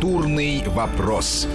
Культурный вопрос.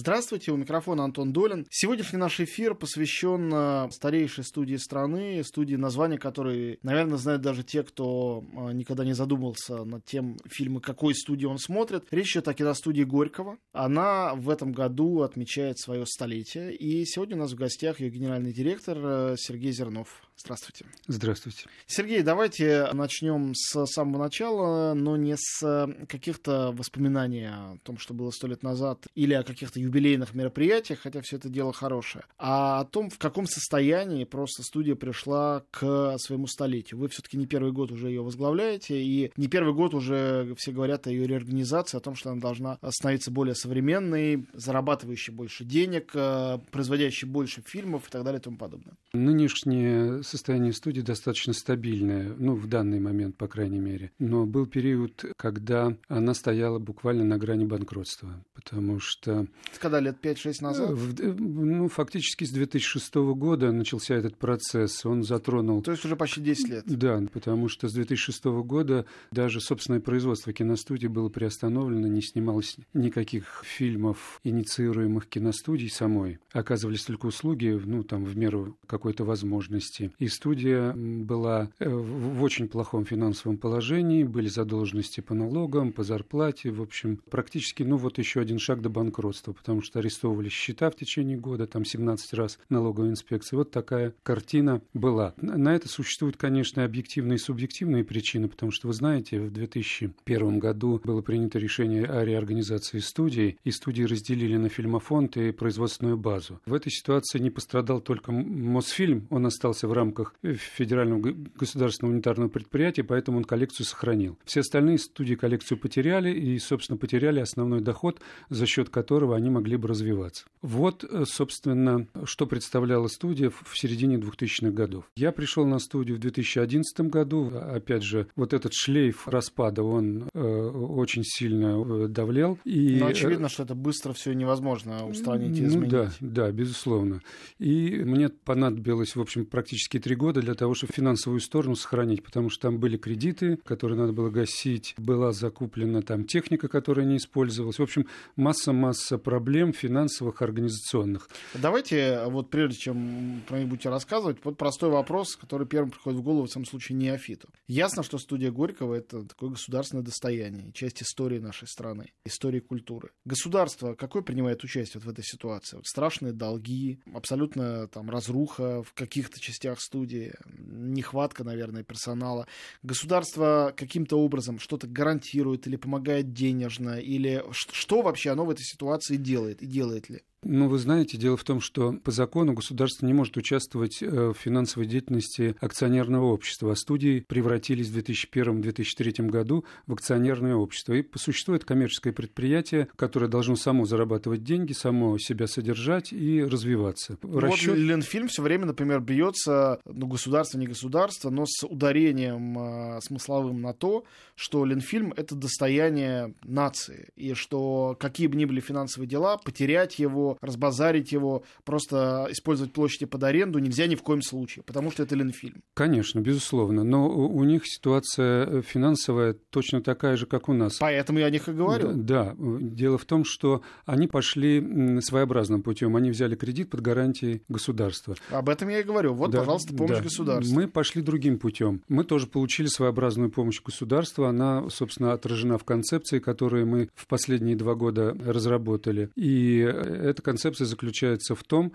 Здравствуйте, у микрофона Антон Долин. Сегодняшний наш эфир посвящен э, старейшей студии страны, студии, название которой, наверное, знают даже те, кто э, никогда не задумывался над тем, фильмы какой студии он смотрит. Речь идет о киностудии Горького. Она в этом году отмечает свое столетие. И сегодня у нас в гостях ее генеральный директор э, Сергей Зернов. Здравствуйте. Здравствуйте. Сергей, давайте начнем с самого начала, но не с каких-то воспоминаний о том, что было сто лет назад, или о каких-то юбилейных мероприятиях, хотя все это дело хорошее, а о том, в каком состоянии просто студия пришла к своему столетию. Вы все-таки не первый год уже ее возглавляете, и не первый год уже все говорят о ее реорганизации, о том, что она должна становиться более современной, зарабатывающей больше денег, э, производящей больше фильмов и так далее и тому подобное. Нынешнее состояние студии достаточно стабильное, ну, в данный момент, по крайней мере. Но был период, когда она стояла буквально на грани банкротства, потому что... Когда, лет 5-6 назад? Э, ну, фактически с 2006 года начался этот процесс. Он затронул... То есть уже почти 10 лет? Да, потому что с 2006 года даже собственное производство киностудии было приостановлено, не снималось никаких фильмов, инициируемых киностудией самой. Оказывались только услуги, ну, там, в меру какой-то возможности. И студия была э, в очень плохом финансовом положении, были задолженности по налогам, по зарплате, в общем, практически, ну вот еще один шаг до банкротства, потому что арестовывали счета в течение года, там 17 раз налоговая инспекция. Вот такая картина была. На это существуют, конечно, объективные и субъективные причины, потому что, вы знаете, в 2001 году было принято решение о реорганизации студии, и студии разделили на фильмофонд и производственную базу. В этой ситуации не пострадал только Мосфильм, он остался в рамках рамках федерального государственного унитарного предприятия, поэтому он коллекцию сохранил. Все остальные студии коллекцию потеряли и, собственно, потеряли основной доход, за счет которого они могли бы развиваться. Вот, э, собственно, что представляла студия в середине 2000-х годов. Я пришел на студию в 2011 году. Опять же, вот этот шлейф распада, он э, очень сильно э, давлел. И... Но очевидно, что это быстро все невозможно устранить и ну, изменить. Да, да, безусловно. И мне понадобилось, в общем, практически практически три года для того, чтобы финансовую сторону сохранить, потому что там были кредиты, которые надо было гасить, была закуплена там техника, которая не использовалась. В общем, масса-масса проблем финансовых, организационных. Давайте, вот прежде чем про них будете рассказывать, вот простой вопрос, который первым приходит в голову, в самом случае, неофиту. Ясно, что студия Горького — это такое государственное достояние, часть истории нашей страны, истории культуры. Государство какое принимает участие вот в этой ситуации? Вот страшные долги, абсолютно там разруха в каких-то частях студии, нехватка, наверное, персонала. Государство каким-то образом что-то гарантирует или помогает денежно, или что вообще оно в этой ситуации делает и делает ли? Ну, вы знаете, дело в том, что по закону государство не может участвовать э, в финансовой деятельности акционерного общества, а студии превратились в 2001-2003 году в акционерное общество. И по существу это коммерческое предприятие, которое должно само зарабатывать деньги, само себя содержать и развиваться. Ну, Расчет... Вот Ленфильм все время, например, бьется, ну, государство, не государство, но с ударением э, смысловым на то, что Ленфильм — это достояние нации, и что какие бы ни были финансовые дела, потерять его разбазарить его, просто использовать площади под аренду нельзя ни в коем случае, потому что это Ленфильм. Конечно, безусловно, но у них ситуация э, финансовая точно такая же, как у нас. Поэтому я о них и говорю. Да, да. дело в том, что они пошли своеобразным путем, они взяли кредит под гарантией государства. Об этом я и говорю. Вот, да, пожалуйста, помощь да. государства. Мы пошли другим путем. Мы тоже получили своеобразную помощь государства. Она, собственно, отражена в концепции, которую мы в последние два года разработали. И это эта концепция заключается в том,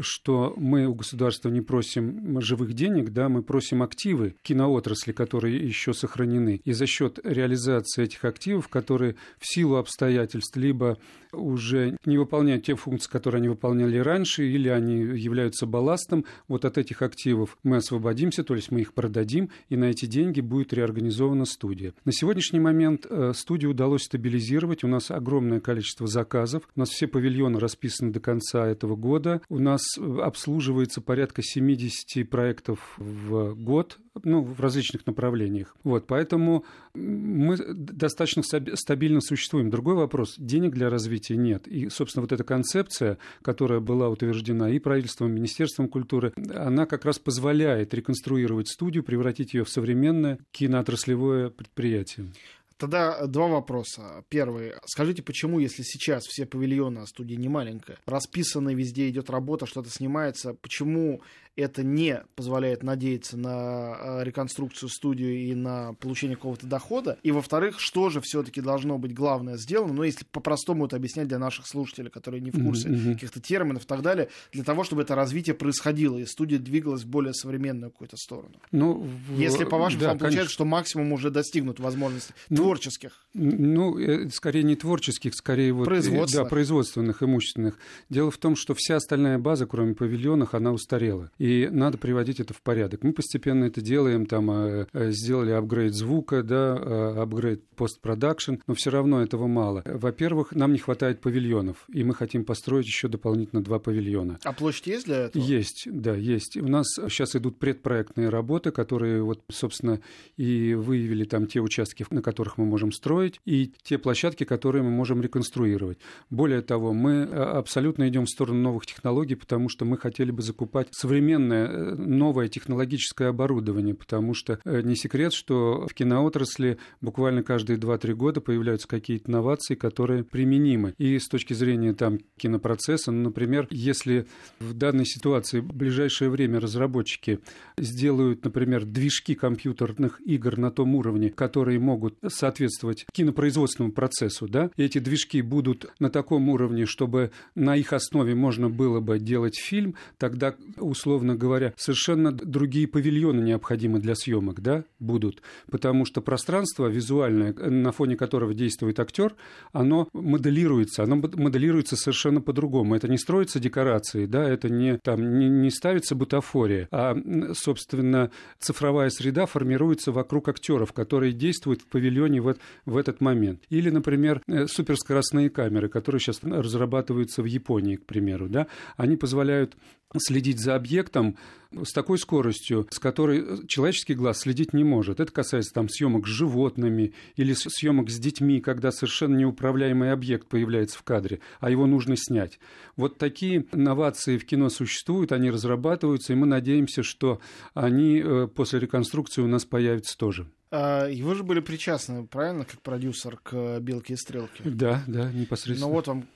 что мы у государства не просим живых денег, да, мы просим активы киноотрасли, которые еще сохранены. И за счет реализации этих активов, которые в силу обстоятельств либо уже не выполняют те функции, которые они выполняли раньше, или они являются балластом, вот от этих активов мы освободимся, то есть мы их продадим, и на эти деньги будет реорганизована студия. На сегодняшний момент э, студию удалось стабилизировать, у нас огромное количество заказов, у нас все павильоны расписаны до конца этого года, у нас обслуживается порядка 70 проектов в год, ну, в различных направлениях. Вот, поэтому мы достаточно стабильно существуем. Другой вопрос, денег для развития нет. И, собственно, вот эта концепция, которая была утверждена и правительством, и Министерством культуры, она как раз позволяет реконструировать студию, превратить ее в современное киноотраслевое предприятие. Тогда два вопроса. Первый. Скажите, почему, если сейчас все павильоны, а студия не маленькая, расписаны, везде идет работа, что-то снимается, почему это не позволяет надеяться на э, реконструкцию студии и на получение какого-то дохода. И, во-вторых, что же все-таки должно быть главное сделано, ну, если по-простому это объяснять для наших слушателей, которые не в курсе mm-hmm. каких-то терминов и так далее, для того, чтобы это развитие происходило, и студия двигалась в более современную какую-то сторону. Ну, если, по вашим да, словам, получается, что максимум уже достигнут возможностей ну, творческих. Ну, э, скорее не творческих, скорее вот... Производственных. Да, производственных, имущественных. Дело в том, что вся остальная база, кроме павильонов, она устарела и надо приводить это в порядок. Мы постепенно это делаем, там э, э, сделали апгрейд звука, да, э, апгрейд постпродакшн, но все равно этого мало. Во-первых, нам не хватает павильонов, и мы хотим построить еще дополнительно два павильона. А площадь есть для этого? Есть, да, есть. У нас сейчас идут предпроектные работы, которые вот, собственно, и выявили там те участки, на которых мы можем строить, и те площадки, которые мы можем реконструировать. Более того, мы абсолютно идем в сторону новых технологий, потому что мы хотели бы закупать современное э, новое технологическое оборудование, потому что э, не секрет, что в киноотрасли буквально каждые 2-3 года появляются какие-то инновации, которые применимы. И с точки зрения там кинопроцесса, ну, например, если в данной ситуации в ближайшее время разработчики сделают, например, движки компьютерных игр на том уровне, которые могут соответствовать кинопроизводственному процессу, да, эти движки будут на таком уровне, чтобы на их основе можно было бы делать фильм, тогда условно условно говоря, совершенно другие павильоны необходимы для съемок, да, будут. Потому что пространство визуальное, на фоне которого действует актер, оно моделируется, оно моделируется совершенно по-другому. Это не строится декорации, да, это не, там, не, не ставится бутафория, а, собственно, цифровая среда формируется вокруг актеров, которые действуют в павильоне в, в этот момент. Или, например, э, суперскоростные камеры, которые сейчас разрабатываются в Японии, к примеру, да, они позволяют следить за объектом с такой скоростью, с которой человеческий глаз следить не может. Это касается там съемок с животными или съемок с детьми, когда совершенно неуправляемый объект появляется в кадре, а его нужно снять. Вот такие новации в кино существуют, они разрабатываются, и мы надеемся, что они э, после реконструкции у нас появятся тоже. А, и вы же были причастны, правильно, как продюсер к «Белке и стрелке»? Да, да, непосредственно. Ну вот вам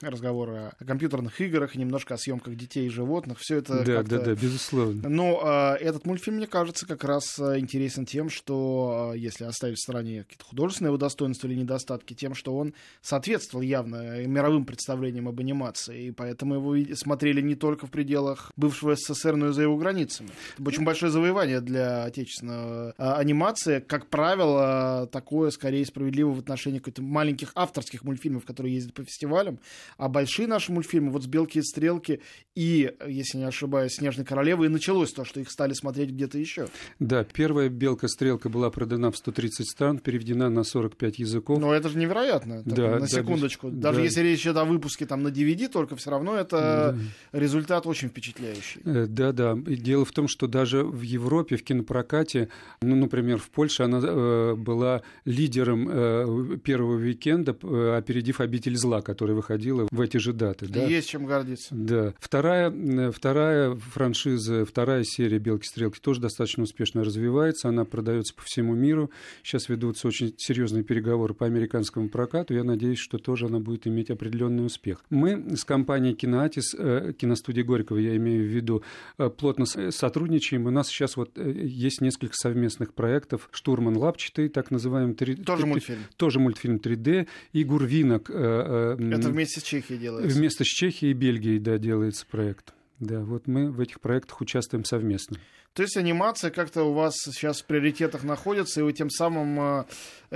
разговоры о компьютерных играх, немножко о съемках детей и животных. Все это да, да, да, безусловно. Но э, этот мультфильм, мне кажется, как раз а, интересен тем, что, э, если оставить в стороне какие-то художественные его достоинства или недостатки, тем, что он соответствовал явно мировым представлениям об анимации. И поэтому его смотрели не только в пределах бывшего СССР, но и за его границами. Это очень большое завоевание для отечественного э, анимации. Как правило, такое скорее справедливо в отношении каких-то маленьких авторских мультфильмов, которые ездят по фестивалям. А большие наши мультфильмы, вот с «Белки и стрелки» и, если не ошибаюсь, «Снежной королевы», и началось то, что их стали смотреть где-то еще. Да, первая «Белка-стрелка» была продана в 130 стран, переведена на 45 языков. Но это же невероятно. Так, да, на секундочку. Да, Даже да. если речь идет о выпуске там на DVD, только все равно это да. результат очень впечатляющий. Э, да, да. Дело в том, что даже в Европе, в кинопрокате, ну, например, в Польше она э, была лидером э, первого уикенда, э, опередив «Обитель зла», который выходил происходило в эти же даты. Да? Есть чем гордиться. Да. Вторая, э, вторая франшиза, вторая серия «Белки-стрелки» тоже достаточно успешно развивается. Она продается по всему миру. Сейчас ведутся очень серьезные переговоры по американскому прокату. Я надеюсь, что тоже она будет иметь определенный успех. Мы с компанией «Киноатис», э, киностудии Горького, я имею в виду, э, плотно сотрудничаем. У нас сейчас вот есть несколько совместных проектов. «Штурман Лапчатый», так называемый. 3... Тоже мультфильм. Тоже мультфильм 3D. И «Гурвинок». Это вместе с Чехией делается. Вместо с Чехией и Бельгией, да, делается проект. Да, вот мы в этих проектах участвуем совместно. То есть анимация как-то у вас сейчас в приоритетах находится, и вы тем самым э,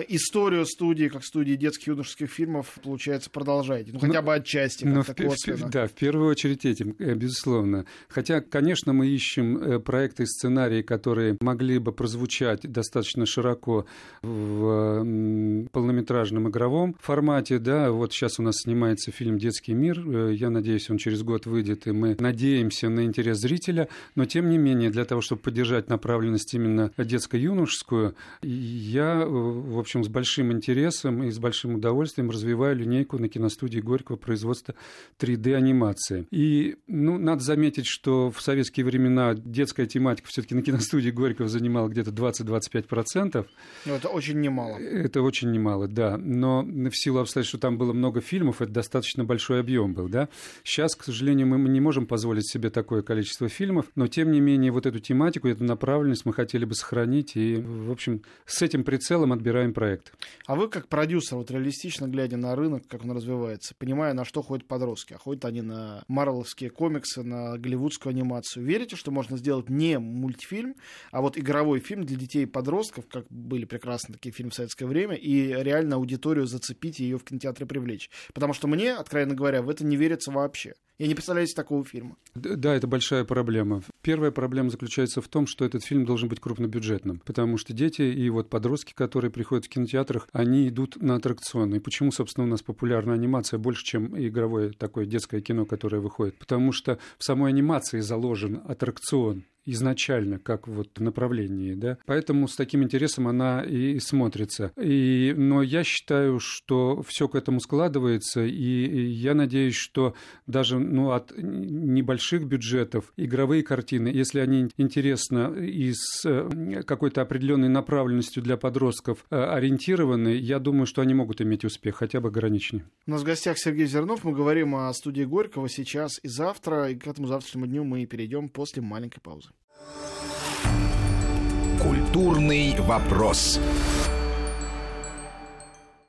историю студии, как студии детских юношеских фильмов, получается, продолжаете. Ну, хотя ну, бы отчасти, ну, как-то в, Да, в первую очередь этим, э, безусловно. Хотя, конечно, мы ищем э, проекты и сценарии, которые могли бы прозвучать достаточно широко в полнометражном игровом формате. Да, вот сейчас у нас снимается фильм «Детский мир». Я надеюсь, он через год выйдет, и мы надеемся на интерес зрителя. Но, тем не менее, для того, чтобы поддержать направленность именно детско-юношескую, я, в общем, с большим интересом и с большим удовольствием развиваю линейку на киностудии Горького производства 3D-анимации. И, ну, надо заметить, что в советские времена детская тематика все-таки на киностудии Горького занимала где-то 20-25%. Ну, это очень немало. Это очень немало, да. Но в силу обстоятельств, что там было много фильмов, это достаточно большой объем был, да. Сейчас, к сожалению, мы не можем позволить себе такое количество фильмов, но, тем не менее, вот эту тематику, эту направленность мы хотели бы сохранить, и, в общем, с этим прицелом отбираем проект. А вы, как продюсер, вот реалистично глядя на рынок, как он развивается, понимая, на что ходят подростки, а ходят они на марвеловские комиксы, на голливудскую анимацию, верите, что можно сделать не мультфильм, а вот игровой фильм для детей и подростков, как были прекрасные такие фильмы в советское время, и реально аудиторию зацепить и ее в кинотеатре привлечь? Потому что мне, откровенно говоря, в это не верится вообще. Я не представляю себе такого фильма. Да, это большая проблема. Первая проблема заключается в том, что этот фильм должен быть крупнобюджетным, потому что дети и вот подростки, которые приходят в кинотеатрах, они идут на аттракционы. И почему, собственно, у нас популярна анимация больше, чем игровое такое детское кино, которое выходит? Потому что в самой анимации заложен аттракцион изначально, как вот в направлении, да. Поэтому с таким интересом она и смотрится. И, но я считаю, что все к этому складывается, и я надеюсь, что даже ну, от небольших бюджетов игровые картины, если они интересно и с э, какой-то определенной направленностью для подростков э, ориентированы, я думаю, что они могут иметь успех, хотя бы ограниченный. У нас в гостях Сергей Зернов. Мы говорим о студии Горького сейчас и завтра, и к этому завтрашнему дню мы перейдем после маленькой паузы. Культурный вопрос.